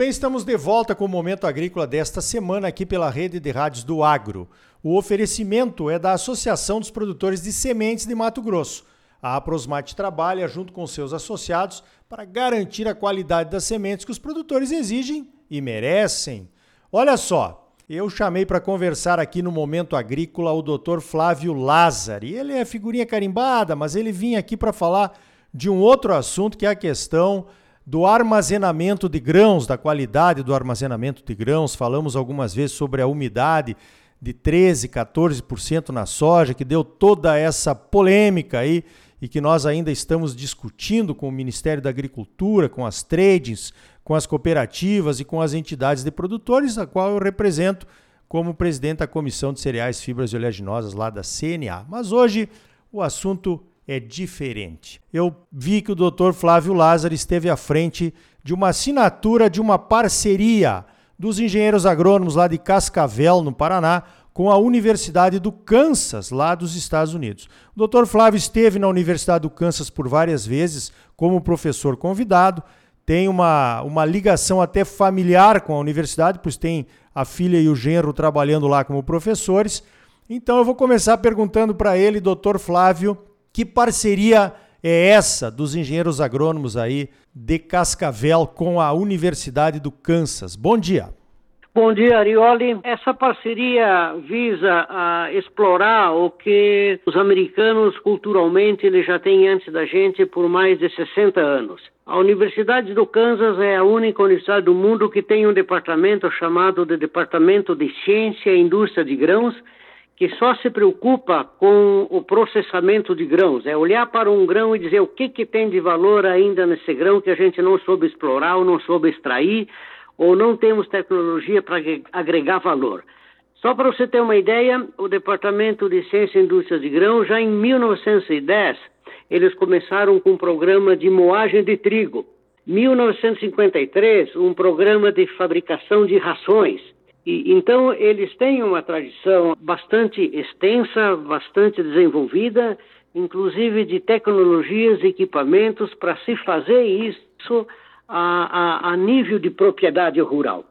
bem, estamos de volta com o Momento Agrícola desta semana aqui pela rede de rádios do Agro. O oferecimento é da Associação dos Produtores de Sementes de Mato Grosso. A Aprosmate trabalha junto com seus associados para garantir a qualidade das sementes que os produtores exigem e merecem. Olha só, eu chamei para conversar aqui no Momento Agrícola o Dr. Flávio Lázari. Ele é figurinha carimbada, mas ele vinha aqui para falar de um outro assunto que é a questão do armazenamento de grãos, da qualidade do armazenamento de grãos. Falamos algumas vezes sobre a umidade de 13, 14% na soja, que deu toda essa polêmica aí e que nós ainda estamos discutindo com o Ministério da Agricultura, com as trades, com as cooperativas e com as entidades de produtores, a qual eu represento como presidente da Comissão de Cereais, Fibras e Oleaginosas lá da CNA. Mas hoje o assunto é diferente. Eu vi que o Dr. Flávio Lázaro esteve à frente de uma assinatura de uma parceria dos engenheiros agrônomos lá de Cascavel, no Paraná, com a Universidade do Kansas, lá dos Estados Unidos. O Dr. Flávio esteve na Universidade do Kansas por várias vezes como professor convidado, tem uma, uma ligação até familiar com a universidade, pois tem a filha e o genro trabalhando lá como professores. Então eu vou começar perguntando para ele, doutor Flávio, que parceria é essa dos engenheiros agrônomos aí de Cascavel com a Universidade do Kansas? Bom dia. Bom dia, Arioli. Essa parceria visa a explorar o que os americanos culturalmente eles já têm antes da gente por mais de 60 anos. A Universidade do Kansas é a única universidade do mundo que tem um departamento chamado de Departamento de Ciência e Indústria de Grãos, que só se preocupa com o processamento de grãos, é olhar para um grão e dizer o que, que tem de valor ainda nesse grão que a gente não soube explorar ou não soube extrair, ou não temos tecnologia para agregar valor. Só para você ter uma ideia, o Departamento de Ciência e Indústria de Grãos, já em 1910, eles começaram com um programa de moagem de trigo. 1953, um programa de fabricação de rações. E, então, eles têm uma tradição bastante extensa, bastante desenvolvida, inclusive de tecnologias e equipamentos para se fazer isso a, a, a nível de propriedade rural.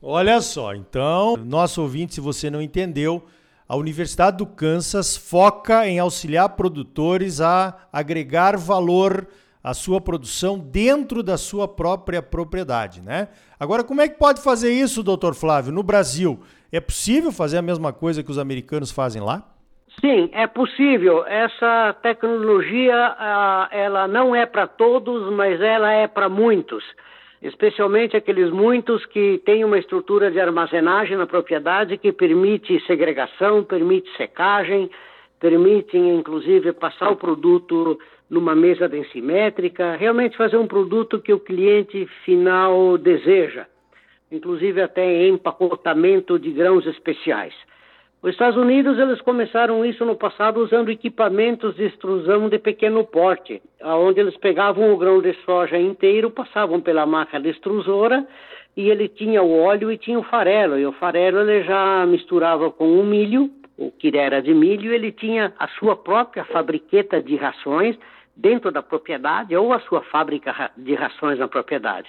Olha só, então, nosso ouvinte, se você não entendeu, a Universidade do Kansas foca em auxiliar produtores a agregar valor a sua produção dentro da sua própria propriedade, né? Agora, como é que pode fazer isso, doutor Flávio, no Brasil? É possível fazer a mesma coisa que os americanos fazem lá? Sim, é possível. Essa tecnologia, ela não é para todos, mas ela é para muitos. Especialmente aqueles muitos que têm uma estrutura de armazenagem na propriedade que permite segregação, permite secagem, permite, inclusive, passar o produto numa mesa densimétrica, realmente fazer um produto que o cliente final deseja, inclusive até empacotamento de grãos especiais. Os Estados Unidos eles começaram isso no passado usando equipamentos de extrusão de pequeno porte, onde eles pegavam o grão de soja inteiro, passavam pela máquina extrusora e ele tinha o óleo e tinha o farelo, e o farelo ele já misturava com o milho, o que era de milho, ele tinha a sua própria fabriqueta de rações dentro da propriedade ou a sua fábrica de rações na propriedade.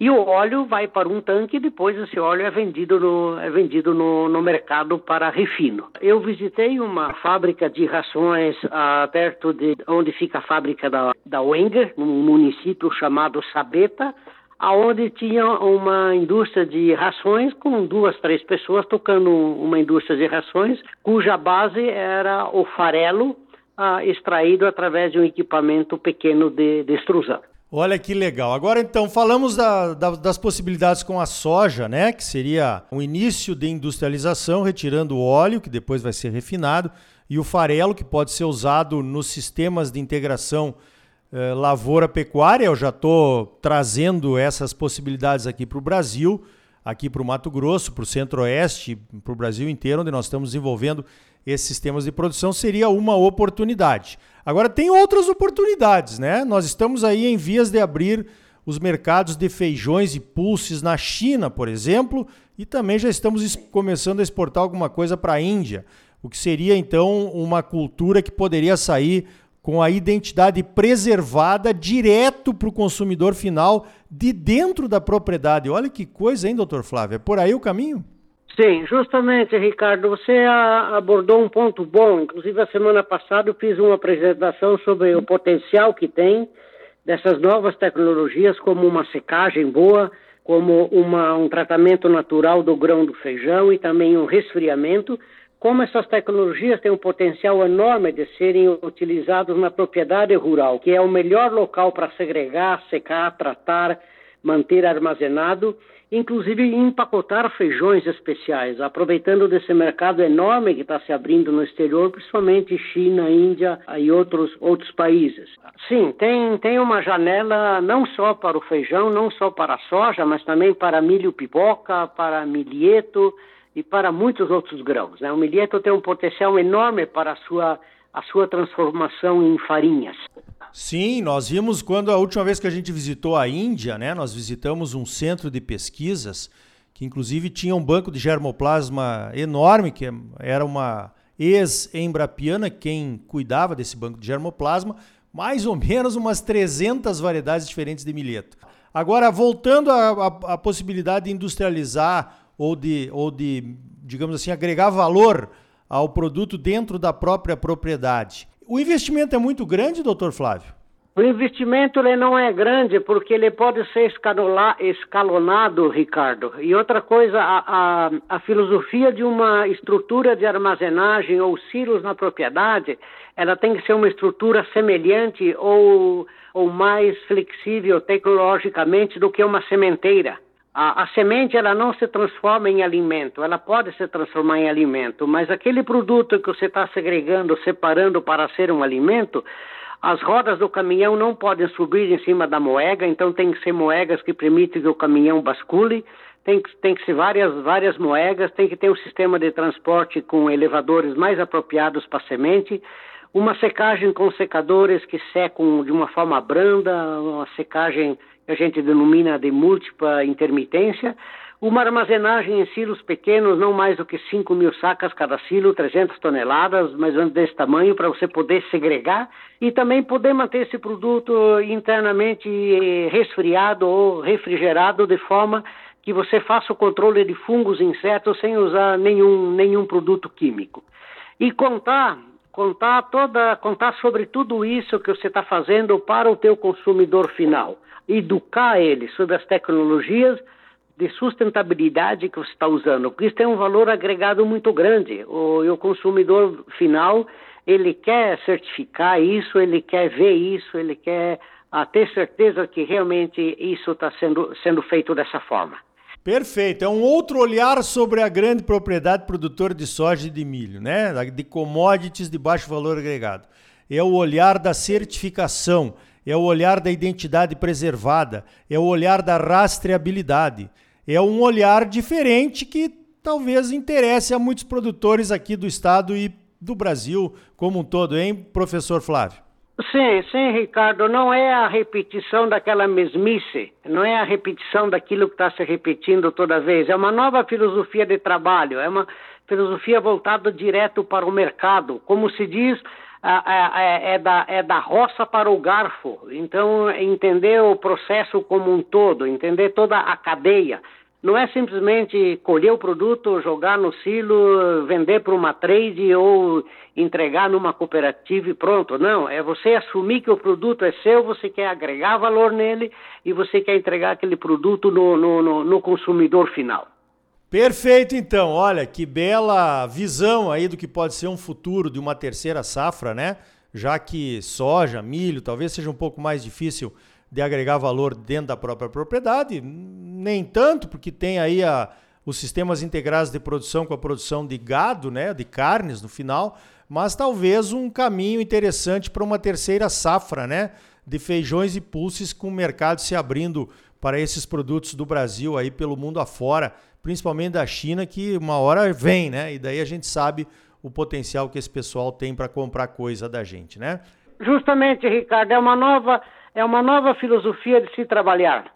E o óleo vai para um tanque e depois esse óleo é vendido no, é vendido no, no mercado para refino. Eu visitei uma fábrica de rações ah, perto de onde fica a fábrica da, da Wenger, num município chamado Sabeta, aonde tinha uma indústria de rações com duas, três pessoas tocando uma indústria de rações, cuja base era o farelo, ah, extraído através de um equipamento pequeno de, de extrusão. Olha que legal. Agora então falamos da, da, das possibilidades com a soja, né? Que seria um início de industrialização, retirando o óleo, que depois vai ser refinado, e o farelo, que pode ser usado nos sistemas de integração eh, lavoura-pecuária. Eu já estou trazendo essas possibilidades aqui para o Brasil, aqui para o Mato Grosso, para o Centro-Oeste, para o Brasil inteiro, onde nós estamos desenvolvendo esses sistemas de produção seria uma oportunidade. Agora, tem outras oportunidades, né? Nós estamos aí em vias de abrir os mercados de feijões e pulses na China, por exemplo, e também já estamos começando a exportar alguma coisa para a Índia, o que seria então uma cultura que poderia sair com a identidade preservada direto para o consumidor final de dentro da propriedade. Olha que coisa, hein, doutor Flávio? É por aí o caminho? Sim, justamente, Ricardo, você abordou um ponto bom. Inclusive, a semana passada eu fiz uma apresentação sobre o potencial que tem dessas novas tecnologias, como uma secagem boa, como uma, um tratamento natural do grão do feijão e também um resfriamento. Como essas tecnologias têm um potencial enorme de serem utilizadas na propriedade rural, que é o melhor local para segregar, secar, tratar, manter armazenado inclusive empacotar feijões especiais, aproveitando desse mercado enorme que está se abrindo no exterior, principalmente China, Índia e outros, outros países. Sim, tem, tem uma janela não só para o feijão, não só para a soja, mas também para milho pipoca, para milheto e para muitos outros grãos. Né? O milheto tem um potencial enorme para a sua, a sua transformação em farinhas. Sim, nós vimos quando a última vez que a gente visitou a Índia, né? Nós visitamos um centro de pesquisas que inclusive tinha um banco de germoplasma enorme, que era uma ex-embrapiana quem cuidava desse banco de germoplasma, mais ou menos umas 300 variedades diferentes de milheto. Agora, voltando à, possibilidade de industrializar ou de, ou de, digamos assim, agregar valor ao produto dentro da própria propriedade. O investimento é muito grande, doutor Flávio? O investimento ele não é grande porque ele pode ser escalonado, Ricardo. E outra coisa, a, a, a, filosofia de uma estrutura de armazenagem ou silos na propriedade, ela tem que ser uma estrutura semelhante ou, ou mais flexível tecnologicamente do que uma sementeira. A, a, semente ela não se transforma em alimento, ela pode se transformar em alimento, mas aquele produto que você está segregando, separando para ser um alimento, as rodas do caminhão não podem subir em cima da moega, então tem que ser moegas que permitem que o caminhão bascule, tem que, tem que ser várias, várias moegas, tem que ter um sistema de transporte com elevadores mais apropriados para semente, uma secagem com secadores que secam de uma forma branda, uma secagem que a gente denomina de múltipla intermitência, uma armazenagem em silos pequenos, não mais do que 5 mil sacas cada silo, 300 toneladas, mais ou menos desse tamanho, para você poder segregar e também poder manter esse produto internamente resfriado ou refrigerado de forma que você faça o controle de fungos e insetos sem usar nenhum, nenhum produto químico. E contar contar toda contar sobre tudo isso que você está fazendo para o teu consumidor final educar ele sobre as tecnologias de sustentabilidade que você está usando, porque isso tem um valor agregado muito grande. O, o consumidor final, ele quer certificar isso, ele quer ver isso, ele quer ah, ter certeza que realmente isso está sendo, sendo feito dessa forma. Perfeito. É um outro olhar sobre a grande propriedade produtora de soja e de milho, né? De commodities de baixo valor agregado. É o olhar da certificação é o olhar da identidade preservada, é o olhar da rastreabilidade. É um olhar diferente que talvez interesse a muitos produtores aqui do estado e do Brasil como um todo, hein, professor Flávio? Sim, sim, Ricardo. Não é a repetição daquela mesmice, não é a repetição daquilo que está se repetindo toda vez. É uma nova filosofia de trabalho, é uma filosofia voltada direto para o mercado. Como se diz, é, é, da, é da roça para o garfo. Então, entender o processo como um todo, entender toda a cadeia. Não é simplesmente colher o produto, jogar no silo, vender para uma trade ou entregar numa cooperativa e pronto. Não, é você assumir que o produto é seu, você quer agregar valor nele e você quer entregar aquele produto no, no, no, no consumidor final. Perfeito, então. Olha, que bela visão aí do que pode ser um futuro de uma terceira safra, né? Já que soja, milho, talvez seja um pouco mais difícil de agregar valor dentro da própria propriedade. Nem tanto, porque tem aí a, os sistemas integrados de produção com a produção de gado, né? De carnes no final. Mas talvez um caminho interessante para uma terceira safra, né? De feijões e pulses com o mercado se abrindo para esses produtos do Brasil aí pelo mundo afora principalmente da China, que uma hora vem, né? E daí a gente sabe o potencial que esse pessoal tem para comprar coisa da gente, né? Justamente, Ricardo, é uma nova, é uma nova filosofia de se trabalhar.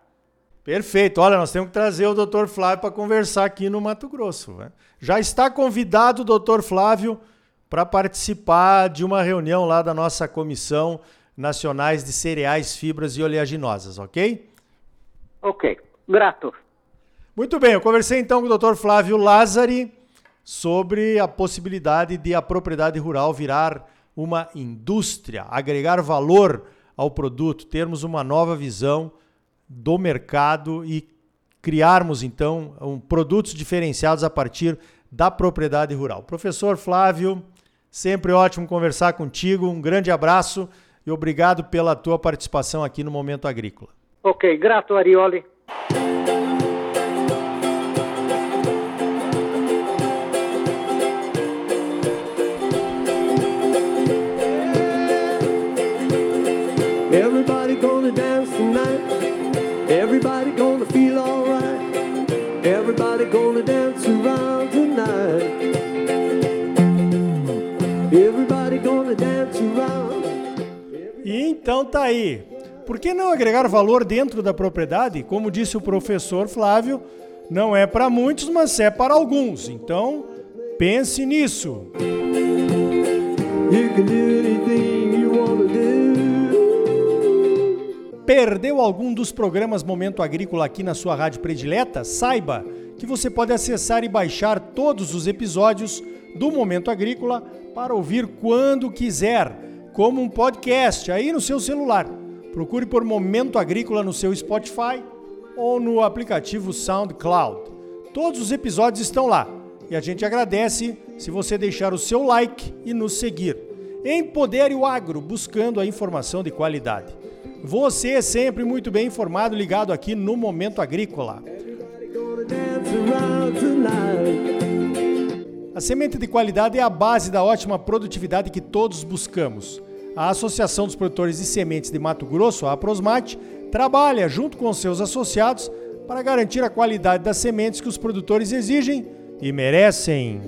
Perfeito. Olha, nós temos que trazer o Dr. Flávio para conversar aqui no Mato Grosso. Né? Já está convidado o Dr. Flávio para participar de uma reunião lá da nossa Comissão Nacionais de Cereais, Fibras e Oleaginosas, ok? Ok, grato. Muito bem, eu conversei então com o Dr. Flávio Lázari sobre a possibilidade de a propriedade rural virar uma indústria, agregar valor ao produto, termos uma nova visão do mercado e criarmos então um, produtos diferenciados a partir da propriedade rural. Professor Flávio, sempre ótimo conversar contigo. Um grande abraço e obrigado pela tua participação aqui no Momento Agrícola. Ok, grato Arioli. Aí. Por que não agregar valor dentro da propriedade? Como disse o professor Flávio, não é para muitos, mas é para alguns. Então, pense nisso. Perdeu algum dos programas Momento Agrícola aqui na sua rádio predileta? Saiba que você pode acessar e baixar todos os episódios do Momento Agrícola para ouvir quando quiser, como um podcast aí no seu celular. Procure por Momento Agrícola no seu Spotify ou no aplicativo SoundCloud. Todos os episódios estão lá e a gente agradece se você deixar o seu like e nos seguir. Empodere o agro buscando a informação de qualidade. Você é sempre muito bem informado, ligado aqui no Momento Agrícola. A semente de qualidade é a base da ótima produtividade que todos buscamos. A Associação dos Produtores de Sementes de Mato Grosso, a Prosmate, trabalha junto com seus associados para garantir a qualidade das sementes que os produtores exigem e merecem.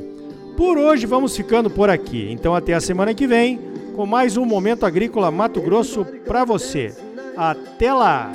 Por hoje vamos ficando por aqui. Então até a semana que vem com mais um Momento Agrícola Mato Grosso para você. Até lá!